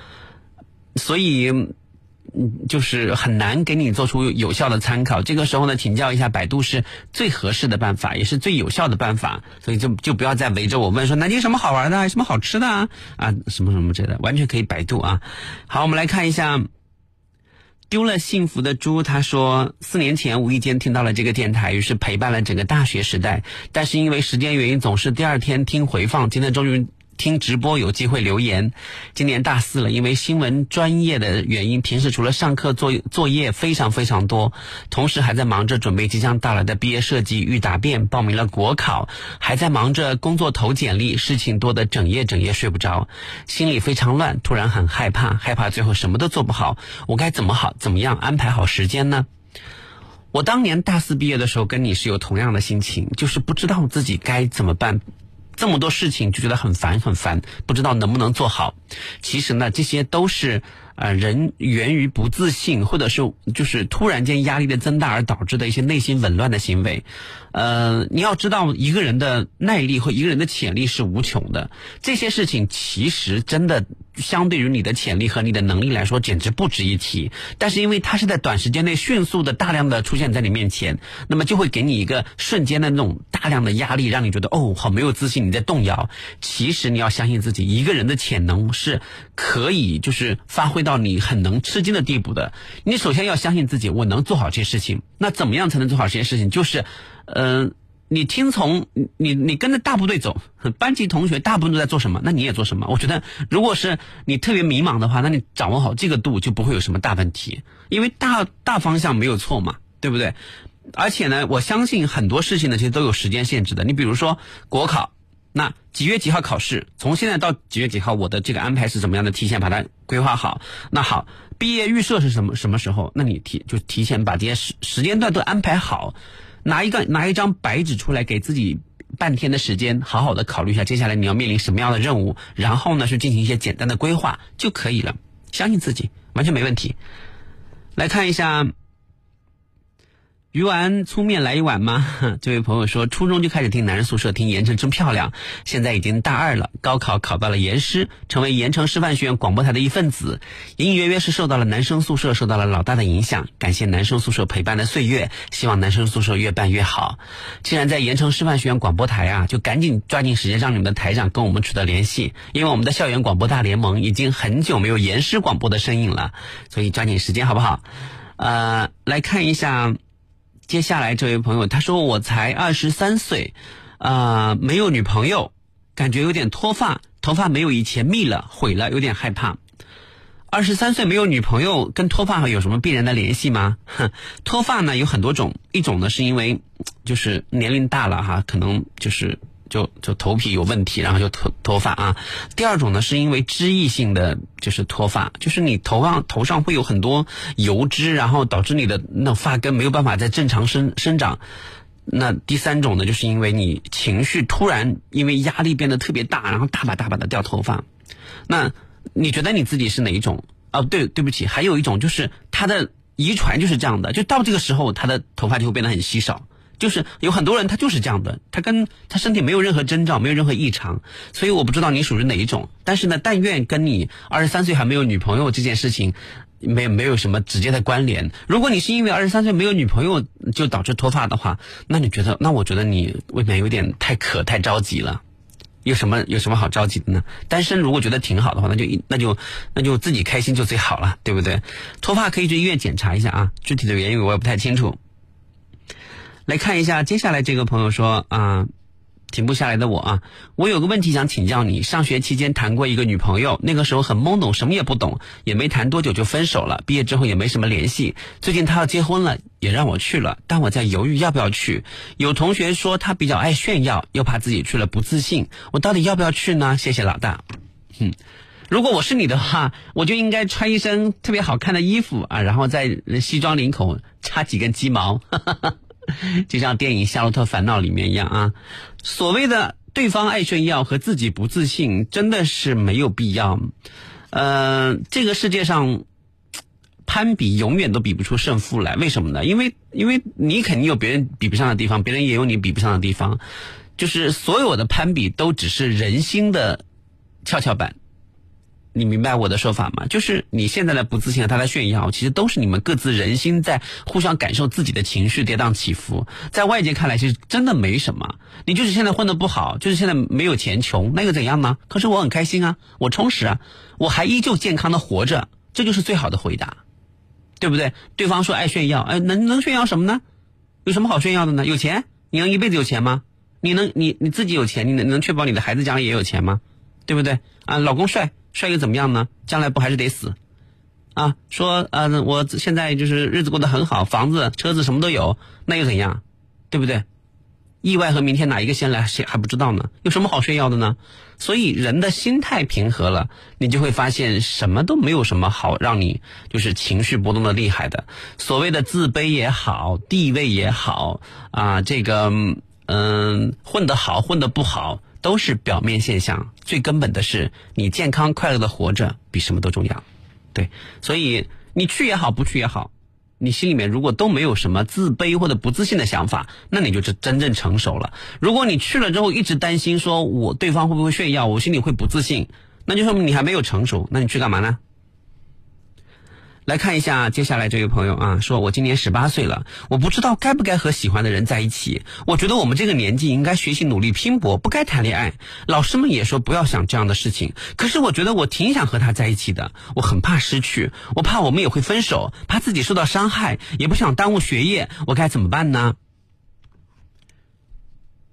所以，嗯，就是很难给你做出有效的参考。这个时候呢，请教一下百度是最合适的办法，也是最有效的办法。所以就就不要再围着我问说南京什么好玩的，什么好吃的啊啊什么什么之类的，完全可以百度啊。好，我们来看一下。丢了幸福的猪，他说四年前无意间听到了这个电台，于是陪伴了整个大学时代。但是因为时间原因，总是第二天听回放。今天终于。听直播有机会留言，今年大四了，因为新闻专业的原因，平时除了上课做作业非常非常多，同时还在忙着准备即将到来的毕业设计预答辩，报名了国考，还在忙着工作投简历，事情多的整夜整夜睡不着，心里非常乱，突然很害怕，害怕最后什么都做不好，我该怎么好怎么样安排好时间呢？我当年大四毕业的时候，跟你是有同样的心情，就是不知道自己该怎么办。这么多事情就觉得很烦很烦，不知道能不能做好。其实呢，这些都是呃人源于不自信，或者是就是突然间压力的增大而导致的一些内心紊乱的行为。呃，你要知道，一个人的耐力和一个人的潜力是无穷的。这些事情其实真的。相对于你的潜力和你的能力来说，简直不值一提。但是因为它是在短时间内迅速的、大量的出现在你面前，那么就会给你一个瞬间的那种大量的压力，让你觉得哦，好没有自信，你在动摇。其实你要相信自己，一个人的潜能是可以就是发挥到你很能吃惊的地步的。你首先要相信自己，我能做好这些事情。那怎么样才能做好这些事情？就是，嗯。你听从你你跟着大部队走，班级同学大部分都在做什么，那你也做什么。我觉得，如果是你特别迷茫的话，那你掌握好这个度，就不会有什么大问题。因为大大方向没有错嘛，对不对？而且呢，我相信很多事情呢，其实都有时间限制的。你比如说国考，那几月几号考试？从现在到几月几号，我的这个安排是怎么样的？提前把它规划好。那好，毕业预设是什么什么时候？那你提就提前把这些时时间段都安排好。拿一个拿一张白纸出来，给自己半天的时间，好好的考虑一下接下来你要面临什么样的任务，然后呢，去进行一些简单的规划就可以了。相信自己，完全没问题。来看一下，鱼丸粗面来一碗吗？[laughs] 这位朋友说，初中就开始听男人宿舍，听盐城真漂亮。现在已经大二了，高考考到了盐师，成为盐城师范学院广播台的一份子。隐隐约约是受到了男生宿舍，受到了老大的影响。感谢男生宿舍陪伴的岁月，希望男生宿舍越办越好。既然在盐城师范学院广播台啊，就赶紧抓紧时间让你们的台长跟我们取得联系，因为我们的校园广播大联盟已经很久没有盐师广播的身影了，所以抓紧时间好不好？呃，来看一下。接下来这位朋友他说我才二十三岁，啊，没有女朋友，感觉有点脱发，头发没有以前密了，毁了，有点害怕。二十三岁没有女朋友，跟脱发有什么必然的联系吗？哼，脱发呢有很多种，一种呢是因为就是年龄大了哈，可能就是。就就头皮有问题，然后就脱脱发啊。第二种呢，是因为脂溢性的就是脱发，就是你头上头上会有很多油脂，然后导致你的那发根没有办法再正常生生长。那第三种呢，就是因为你情绪突然因为压力变得特别大，然后大把大把的掉头发。那你觉得你自己是哪一种？哦，对，对不起，还有一种就是他的遗传就是这样的，就到这个时候他的头发就会变得很稀少。就是有很多人他就是这样的，他跟他身体没有任何征兆，没有任何异常，所以我不知道你属于哪一种。但是呢，但愿跟你二十三岁还没有女朋友这件事情，没没有什么直接的关联。如果你是因为二十三岁没有女朋友就导致脱发的话，那你觉得？那我觉得你未免有点太可太着急了。有什么有什么好着急的呢？单身如果觉得挺好的话，那就那就那就自己开心就最好了，对不对？脱发可以去医院检查一下啊，具体的原因我也不太清楚。来看一下，接下来这个朋友说啊，停不下来的我啊，我有个问题想请教你。上学期间谈过一个女朋友，那个时候很懵懂，什么也不懂，也没谈多久就分手了。毕业之后也没什么联系。最近她要结婚了，也让我去了，但我在犹豫要不要去。有同学说她比较爱炫耀，又怕自己去了不自信，我到底要不要去呢？谢谢老大。嗯，如果我是你的话，我就应该穿一身特别好看的衣服啊，然后在西装领口插几根鸡毛。哈哈哈。[laughs] 就像电影《夏洛特烦恼》里面一样啊，所谓的对方爱炫耀和自己不自信，真的是没有必要。呃，这个世界上攀比永远都比不出胜负来，为什么呢？因为因为你肯定有别人比不上的地方，别人也有你比不上的地方，就是所有的攀比都只是人心的跷跷板。你明白我的说法吗？就是你现在的不自信和，他的炫耀，其实都是你们各自人心在互相感受自己的情绪跌宕起伏。在外界看来，其实真的没什么。你就是现在混的不好，就是现在没有钱穷，那又怎样呢？可是我很开心啊，我充实啊，我还依旧健康的活着，这就是最好的回答，对不对？对方说爱炫耀，哎，能能炫耀什么呢？有什么好炫耀的呢？有钱？你能一辈子有钱吗？你能你你自己有钱，你能能确保你的孩子将来也有钱吗？对不对？啊，老公帅。帅又怎么样呢？将来不还是得死，啊？说呃，我现在就是日子过得很好，房子、车子什么都有，那又怎样？对不对？意外和明天哪一个先来，谁还不知道呢？有什么好炫耀的呢？所以人的心态平和了，你就会发现什么都没有什么好让你就是情绪波动的厉害的。所谓的自卑也好，地位也好啊，这个嗯，混得好，混得不好。都是表面现象，最根本的是你健康快乐的活着比什么都重要，对，所以你去也好，不去也好，你心里面如果都没有什么自卑或者不自信的想法，那你就是真正成熟了。如果你去了之后一直担心说我对方会不会炫耀，我心里会不自信，那就说明你还没有成熟。那你去干嘛呢？来看一下接下来这位朋友啊，说我今年十八岁了，我不知道该不该和喜欢的人在一起。我觉得我们这个年纪应该学习努力拼搏，不该谈恋爱。老师们也说不要想这样的事情，可是我觉得我挺想和他在一起的。我很怕失去，我怕我们也会分手，怕自己受到伤害，也不想耽误学业，我该怎么办呢？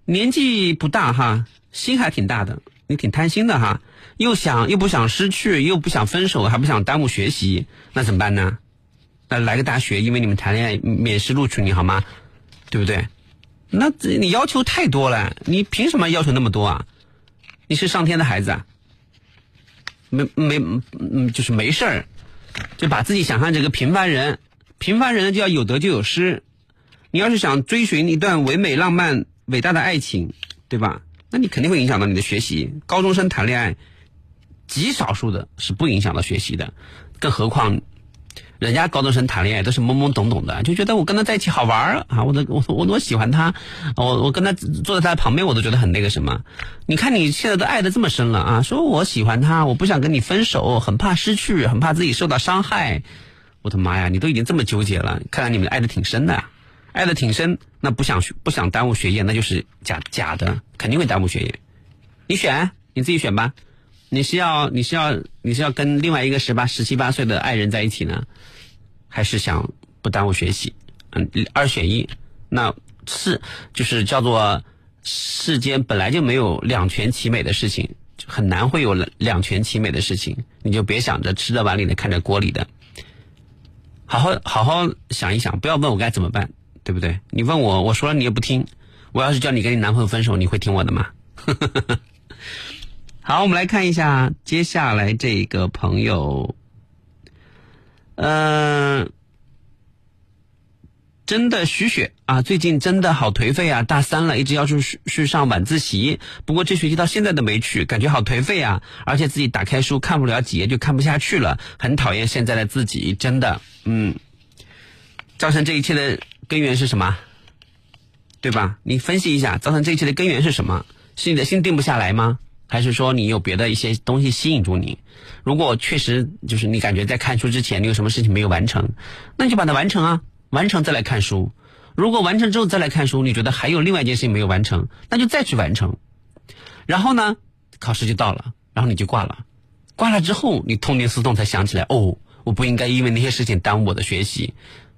年纪不大哈，心还挺大的，你挺贪心的哈。又想又不想失去，又不想分手，还不想耽误学习，那怎么办呢？那来个大学，因为你们谈恋爱免试录取你好吗？对不对？那你要求太多了，你凭什么要求那么多啊？你是上天的孩子啊？没没嗯，就是没事儿，就把自己想象这个平凡人，平凡人就要有得就有失。你要是想追寻一段唯美浪漫伟大的爱情，对吧？那你肯定会影响到你的学习。高中生谈恋爱。极少数的是不影响到学习的，更何况，人家高中生谈恋爱都是懵懵懂懂的，就觉得我跟他在一起好玩儿啊，我的我我我喜欢他，我我跟他坐在他旁边，我都觉得很那个什么。你看你现在都爱的这么深了啊，说我喜欢他，我不想跟你分手，很怕失去，很怕自己受到伤害。我的妈呀，你都已经这么纠结了，看来你们爱的挺深的，爱的挺深，那不想不想耽误学业，那就是假假的，肯定会耽误学业。你选，你自己选吧。你是要你是要你是要跟另外一个十八十七八岁的爱人在一起呢，还是想不耽误学习？嗯，二选一。那是就是叫做世间本来就没有两全其美的事情，很难会有两全其美的事情。你就别想着吃着碗里的看着锅里的，好好好好想一想，不要问我该怎么办，对不对？你问我，我说了你也不听。我要是叫你跟你男朋友分手，你会听我的吗？[laughs] 好，我们来看一下接下来这个朋友，嗯、真的徐雪啊，最近真的好颓废啊！大三了，一直要去去上晚自习，不过这学期到现在都没去，感觉好颓废啊！而且自己打开书看不了几页就看不下去了，很讨厌现在的自己，真的，嗯，造成这一切的根源是什么？对吧？你分析一下，造成这一切的根源是什么？是你的心定不下来吗？还是说你有别的一些东西吸引住你？如果确实就是你感觉在看书之前你有什么事情没有完成，那你就把它完成啊，完成再来看书。如果完成之后再来看书，你觉得还有另外一件事情没有完成，那就再去完成。然后呢，考试就到了，然后你就挂了。挂了之后，你痛定思痛才想起来，哦，我不应该因为那些事情耽误我的学习。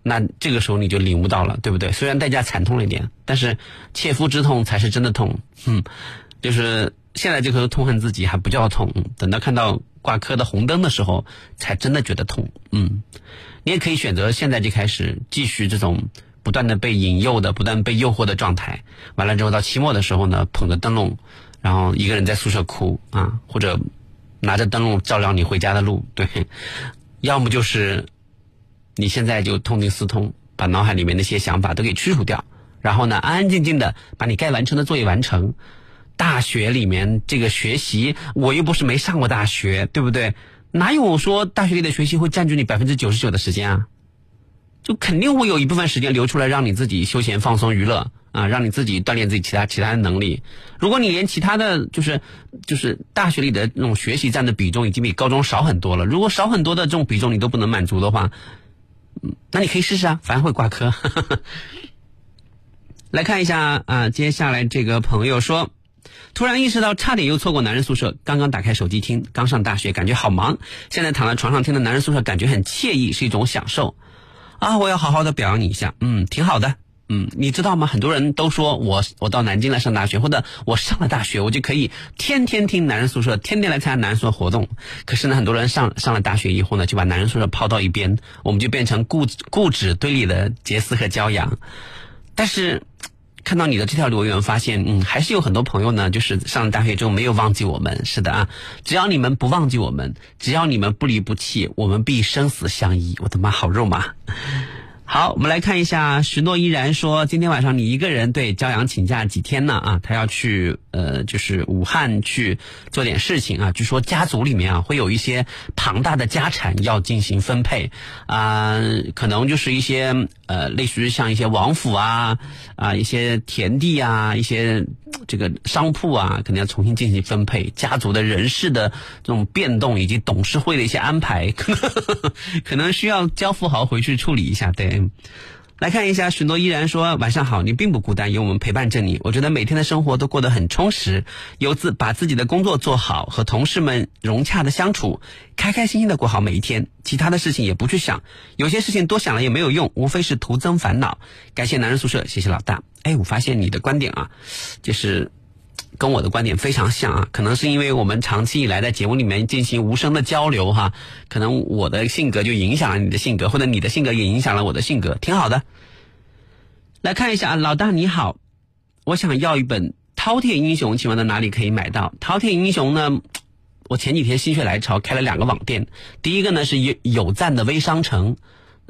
那这个时候你就领悟到了，对不对？虽然代价惨痛了一点，但是切肤之痛才是真的痛。嗯，就是现在这颗痛恨自己还不叫痛，等到看到挂科的红灯的时候，才真的觉得痛。嗯，你也可以选择现在就开始继续这种不断的被引诱的、不断被诱惑的状态。完了之后到期末的时候呢，捧着灯笼，然后一个人在宿舍哭啊，或者拿着灯笼照亮你回家的路。对，要么就是。你现在就痛定思痛，把脑海里面那些想法都给驱除掉，然后呢，安安静静的把你该完成的作业完成。大学里面这个学习，我又不是没上过大学，对不对？哪有说大学里的学习会占据你百分之九十九的时间啊？就肯定会有一部分时间留出来让你自己休闲放松娱乐啊，让你自己锻炼自己其他其他的能力。如果你连其他的就是就是大学里的那种学习占的比重已经比高中少很多了，如果少很多的这种比重你都不能满足的话。那你可以试试啊，反正会挂科。[laughs] 来看一下啊，接下来这个朋友说，突然意识到差点又错过男人宿舍。刚刚打开手机听，刚上大学感觉好忙，现在躺在床上听的男人宿舍感觉很惬意，是一种享受。啊，我要好好的表扬你一下，嗯，挺好的。嗯，你知道吗？很多人都说我我到南京来上大学，或者我上了大学，我就可以天天听男人宿舍，天天来参加男人宿舍活动。可是呢，很多人上上了大学以后呢，就把男人宿舍抛到一边，我们就变成固固执堆里的杰斯和骄阳。但是看到你的这条留言，发现嗯，还是有很多朋友呢，就是上了大学之后没有忘记我们。是的啊，只要你们不忘记我们，只要你们不离不弃，我们必生死相依。我的妈，好肉麻！好，我们来看一下，许诺依然说，今天晚上你一个人对骄阳请假几天呢？啊，他要去呃，就是武汉去做点事情啊。据说家族里面啊会有一些庞大的家产要进行分配啊，可能就是一些呃，类似于像一些王府啊啊，一些田地啊，一些这个商铺啊，可能要重新进行分配。家族的人事的这种变动以及董事会的一些安排，可能 [laughs] 可能需要焦富豪回去处理一下。对。来看一下，许诺依然说晚上好，你并不孤单，有我们陪伴着你。我觉得每天的生活都过得很充实，有自把自己的工作做好，和同事们融洽的相处，开开心心的过好每一天，其他的事情也不去想，有些事情多想了也没有用，无非是徒增烦恼。感谢男人宿舍，谢谢老大。哎，我发现你的观点啊，就是。跟我的观点非常像啊，可能是因为我们长期以来在节目里面进行无声的交流哈，可能我的性格就影响了你的性格，或者你的性格也影响了我的性格，挺好的。来看一下啊，老大你好，我想要一本《饕餮英雄》，请问在哪里可以买到？《饕餮英雄》呢？我前几天心血来潮开了两个网店，第一个呢是有有赞的微商城。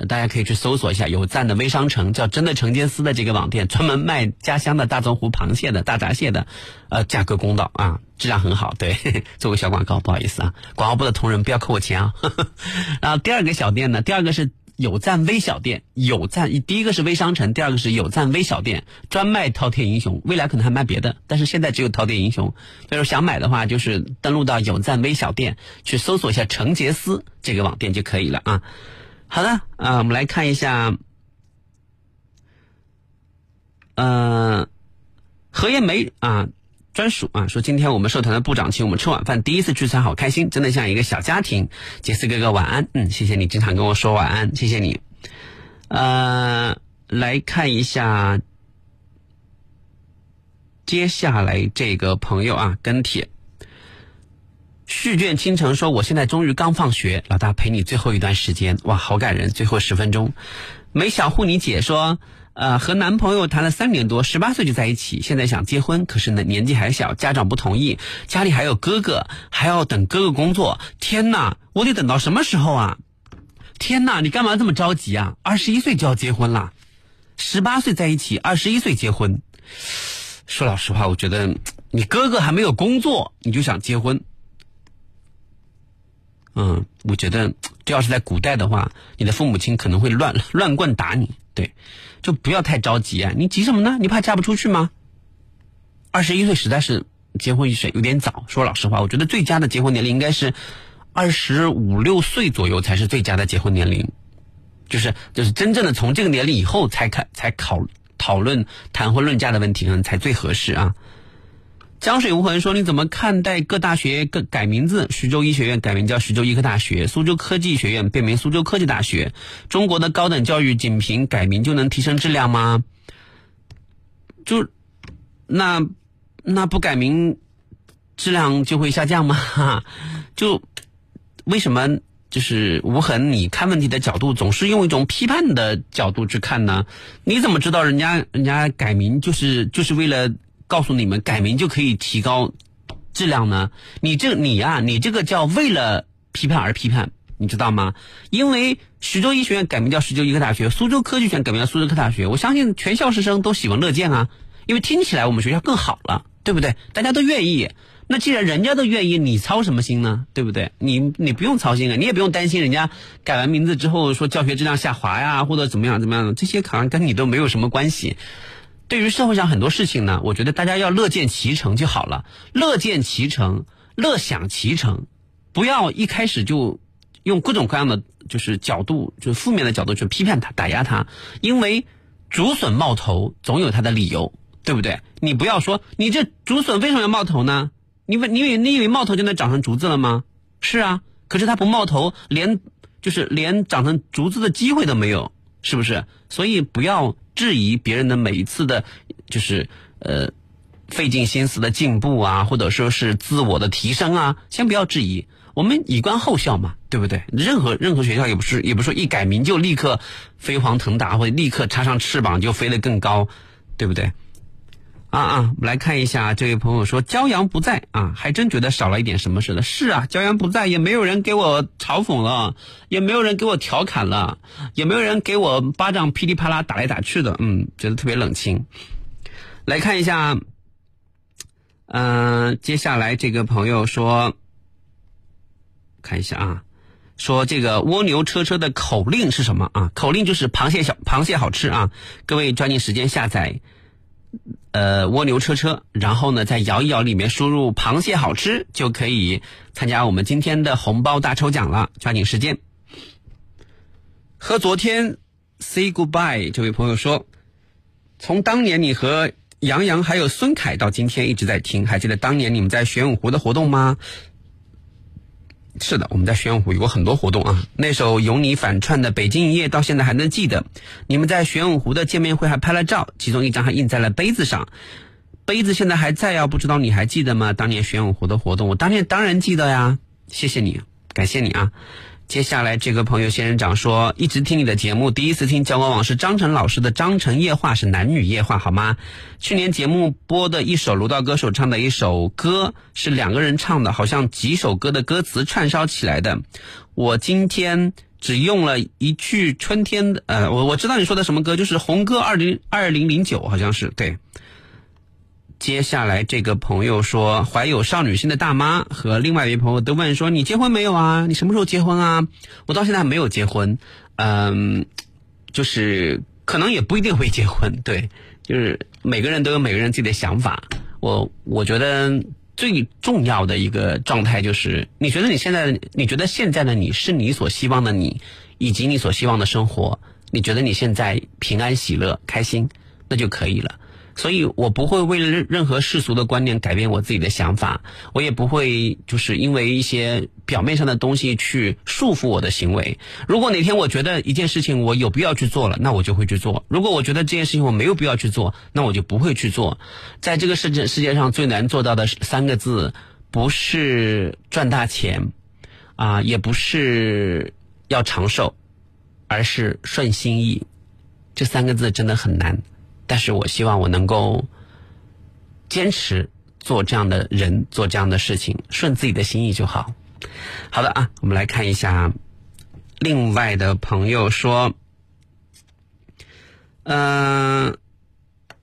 大家可以去搜索一下有赞的微商城，叫真的成间丝的这个网店，专门卖家乡的大棕湖螃蟹的大闸蟹的，呃，价格公道啊，质量很好。对，[laughs] 做个小广告，不好意思啊，广告部的同仁不要扣我钱啊。[laughs] 然后第二个小店呢，第二个是有赞微小店，有赞第一个是微商城，第二个是有赞微小店，专卖饕餮英雄，未来可能还卖别的，但是现在只有饕餮英雄。所以说想买的话，就是登录到有赞微小店去搜索一下成杰斯这个网店就可以了啊。好的啊，我们来看一下，呃，何艳梅啊。专属啊，说今天我们社团的部长请我们吃晚饭，第一次聚餐好开心，真的像一个小家庭。杰斯哥哥晚安，嗯，谢谢你经常跟我说晚安，谢谢你。呃，来看一下接下来这个朋友啊，跟帖。续卷倾城说，我现在终于刚放学，老大陪你最后一段时间，哇，好感人，最后十分钟。梅小护你姐说。呃，和男朋友谈了三年多，十八岁就在一起，现在想结婚，可是呢年纪还小，家长不同意，家里还有哥哥，还要等哥哥工作。天哪，我得等到什么时候啊？天哪，你干嘛这么着急啊？二十一岁就要结婚了，十八岁在一起，二十一岁结婚。说老实话，我觉得你哥哥还没有工作，你就想结婚，嗯，我觉得这要是在古代的话，你的父母亲可能会乱乱棍打你，对。就不要太着急啊！你急什么呢？你怕嫁不出去吗？二十一岁实在是结婚一岁有点早。说老实话，我觉得最佳的结婚年龄应该是二十五六岁左右才是最佳的结婚年龄，就是就是真正的从这个年龄以后才开才考讨论谈婚论嫁的问题，可能才最合适啊。江水无痕说：“你怎么看待各大学改改名字？徐州医学院改名叫徐州医科大学，苏州科技学院变名苏州科技大学。中国的高等教育仅凭改名就能提升质量吗？就那那不改名，质量就会下降吗？[laughs] 就为什么就是无痕？你看问题的角度总是用一种批判的角度去看呢？你怎么知道人家人家改名就是就是为了？”告诉你们，改名就可以提高质量呢？你这你呀，你这个叫为了批判而批判，你知道吗？因为徐州医学院改名叫徐州医科大学，苏州科技学院改名叫苏州科技大学，我相信全校师生都喜闻乐见啊，因为听起来我们学校更好了，对不对？大家都愿意。那既然人家都愿意，你操什么心呢？对不对？你你不用操心啊，你也不用担心人家改完名字之后说教学质量下滑呀，或者怎么样怎么样的，这些好像跟你都没有什么关系。对于社会上很多事情呢，我觉得大家要乐见其成就好了，乐见其成，乐享其成，不要一开始就用各种各样的就是角度，就是负面的角度去批判他、打压他，因为竹笋冒头总有它的理由，对不对？你不要说你这竹笋为什么要冒头呢？你你以为你以为冒头就能长成竹子了吗？是啊，可是它不冒头，连就是连长成竹子的机会都没有，是不是？所以不要。质疑别人的每一次的，就是呃费尽心思的进步啊，或者说是自我的提升啊，先不要质疑，我们以观后效嘛，对不对？任何任何学校也不是也不是说一改名就立刻飞黄腾达，或者立刻插上翅膀就飞得更高，对不对？啊啊，我们来看一下，这位朋友说骄阳不在啊，还真觉得少了一点什么似的。是啊，骄阳不在，也没有人给我嘲讽了，也没有人给我调侃了，也没有人给我巴掌噼里啪啦打来打去的，嗯，觉得特别冷清。来看一下，嗯，接下来这个朋友说，看一下啊，说这个蜗牛车车的口令是什么啊？口令就是螃蟹小螃蟹好吃啊，各位抓紧时间下载。呃，蜗牛车车，然后呢，在摇一摇里面输入“螃蟹好吃”，就可以参加我们今天的红包大抽奖了。抓紧时间。和昨天 say goodbye 这位朋友说，从当年你和杨洋还有孙凯到今天一直在听，还记得当年你们在玄武湖的活动吗？是的，我们在玄武湖有过很多活动啊。那首有你反串的《北京一夜》到现在还能记得。你们在玄武湖的见面会还拍了照，其中一张还印在了杯子上。杯子现在还在啊，不知道你还记得吗？当年玄武湖的活动，我当年当然记得呀。谢谢你，感谢你啊。接下来这个朋友仙人掌说，一直听你的节目，第一次听《交往往事》张晨老师的《张晨夜话》是男女夜话好吗？去年节目播的一首卢道歌手唱的一首歌是两个人唱的，好像几首歌的歌词串烧起来的。我今天只用了一句春天，呃，我我知道你说的什么歌，就是红歌二零二零零九，好像是对。接下来这个朋友说，怀有少女心的大妈和另外一位朋友都问说：“你结婚没有啊？你什么时候结婚啊？”我到现在还没有结婚，嗯，就是可能也不一定会结婚，对，就是每个人都有每个人自己的想法。我我觉得最重要的一个状态就是，你觉得你现在，你觉得现在的你是你所希望的你，以及你所希望的生活，你觉得你现在平安喜乐开心，那就可以了。所以我不会为了任任何世俗的观念改变我自己的想法，我也不会就是因为一些表面上的东西去束缚我的行为。如果哪天我觉得一件事情我有必要去做了，那我就会去做；如果我觉得这件事情我没有必要去做，那我就不会去做。在这个世界世界上最难做到的三个字，不是赚大钱，啊，也不是要长寿，而是顺心意。这三个字真的很难。但是我希望我能够坚持做这样的人，做这样的事情，顺自己的心意就好。好的啊，我们来看一下另外的朋友说，嗯，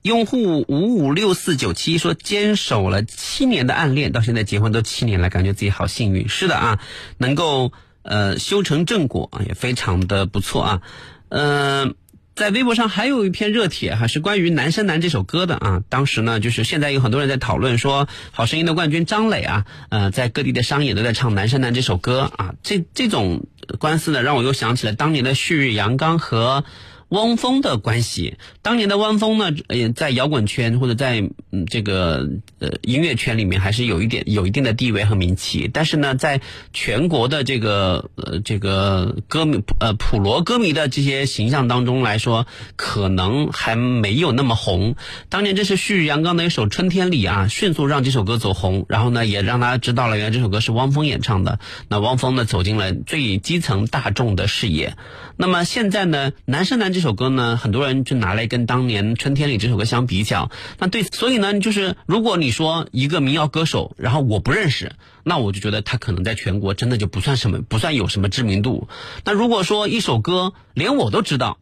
用户五五六四九七说坚守了七年的暗恋，到现在结婚都七年了，感觉自己好幸运。是的啊，能够呃修成正果，也非常的不错啊，嗯。在微博上还有一篇热帖哈，是关于《南山南》这首歌的啊。当时呢，就是现在有很多人在讨论说，《好声音》的冠军张磊啊，呃，在各地的商演都在唱《南山南》这首歌啊。这这种官司呢，让我又想起了当年的旭日阳刚和。汪峰的关系，当年的汪峰呢，呃，在摇滚圈或者在这个呃音乐圈里面还是有一点有一定的地位和名气，但是呢，在全国的这个呃这个歌迷呃普罗歌迷的这些形象当中来说，可能还没有那么红。当年这是旭日阳刚的一首《春天里》啊，迅速让这首歌走红，然后呢，也让大家知道了原来这首歌是汪峰演唱的。那汪峰呢，走进了最基层大众的视野。那么现在呢，《男生男》这首歌呢，很多人就拿来跟当年《春天里》这首歌相比较。那对，所以呢，就是如果你说一个民谣歌手，然后我不认识，那我就觉得他可能在全国真的就不算什么，不算有什么知名度。那如果说一首歌连我都知道，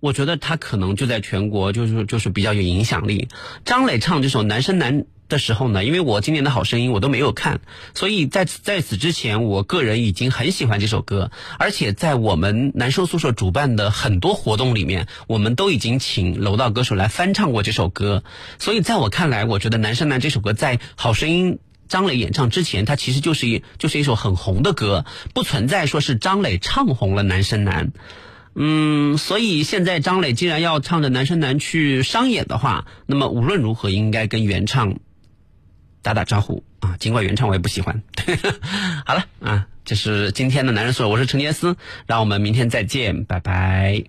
我觉得他可能就在全国就是就是比较有影响力。张磊唱这首《男生男》。的时候呢，因为我今年的好声音我都没有看，所以在在此之前，我个人已经很喜欢这首歌，而且在我们男生宿舍主办的很多活动里面，我们都已经请楼道歌手来翻唱过这首歌，所以在我看来，我觉得《男生男》这首歌在好声音张磊演唱之前，它其实就是一就是一首很红的歌，不存在说是张磊唱红了《男生男》。嗯，所以现在张磊既然要唱着《男生男》去商演的话，那么无论如何应该跟原唱。打打招呼啊，尽管原唱我也不喜欢。[laughs] 好了啊，这是今天的男人说我是陈杰斯，让我们明天再见，拜拜。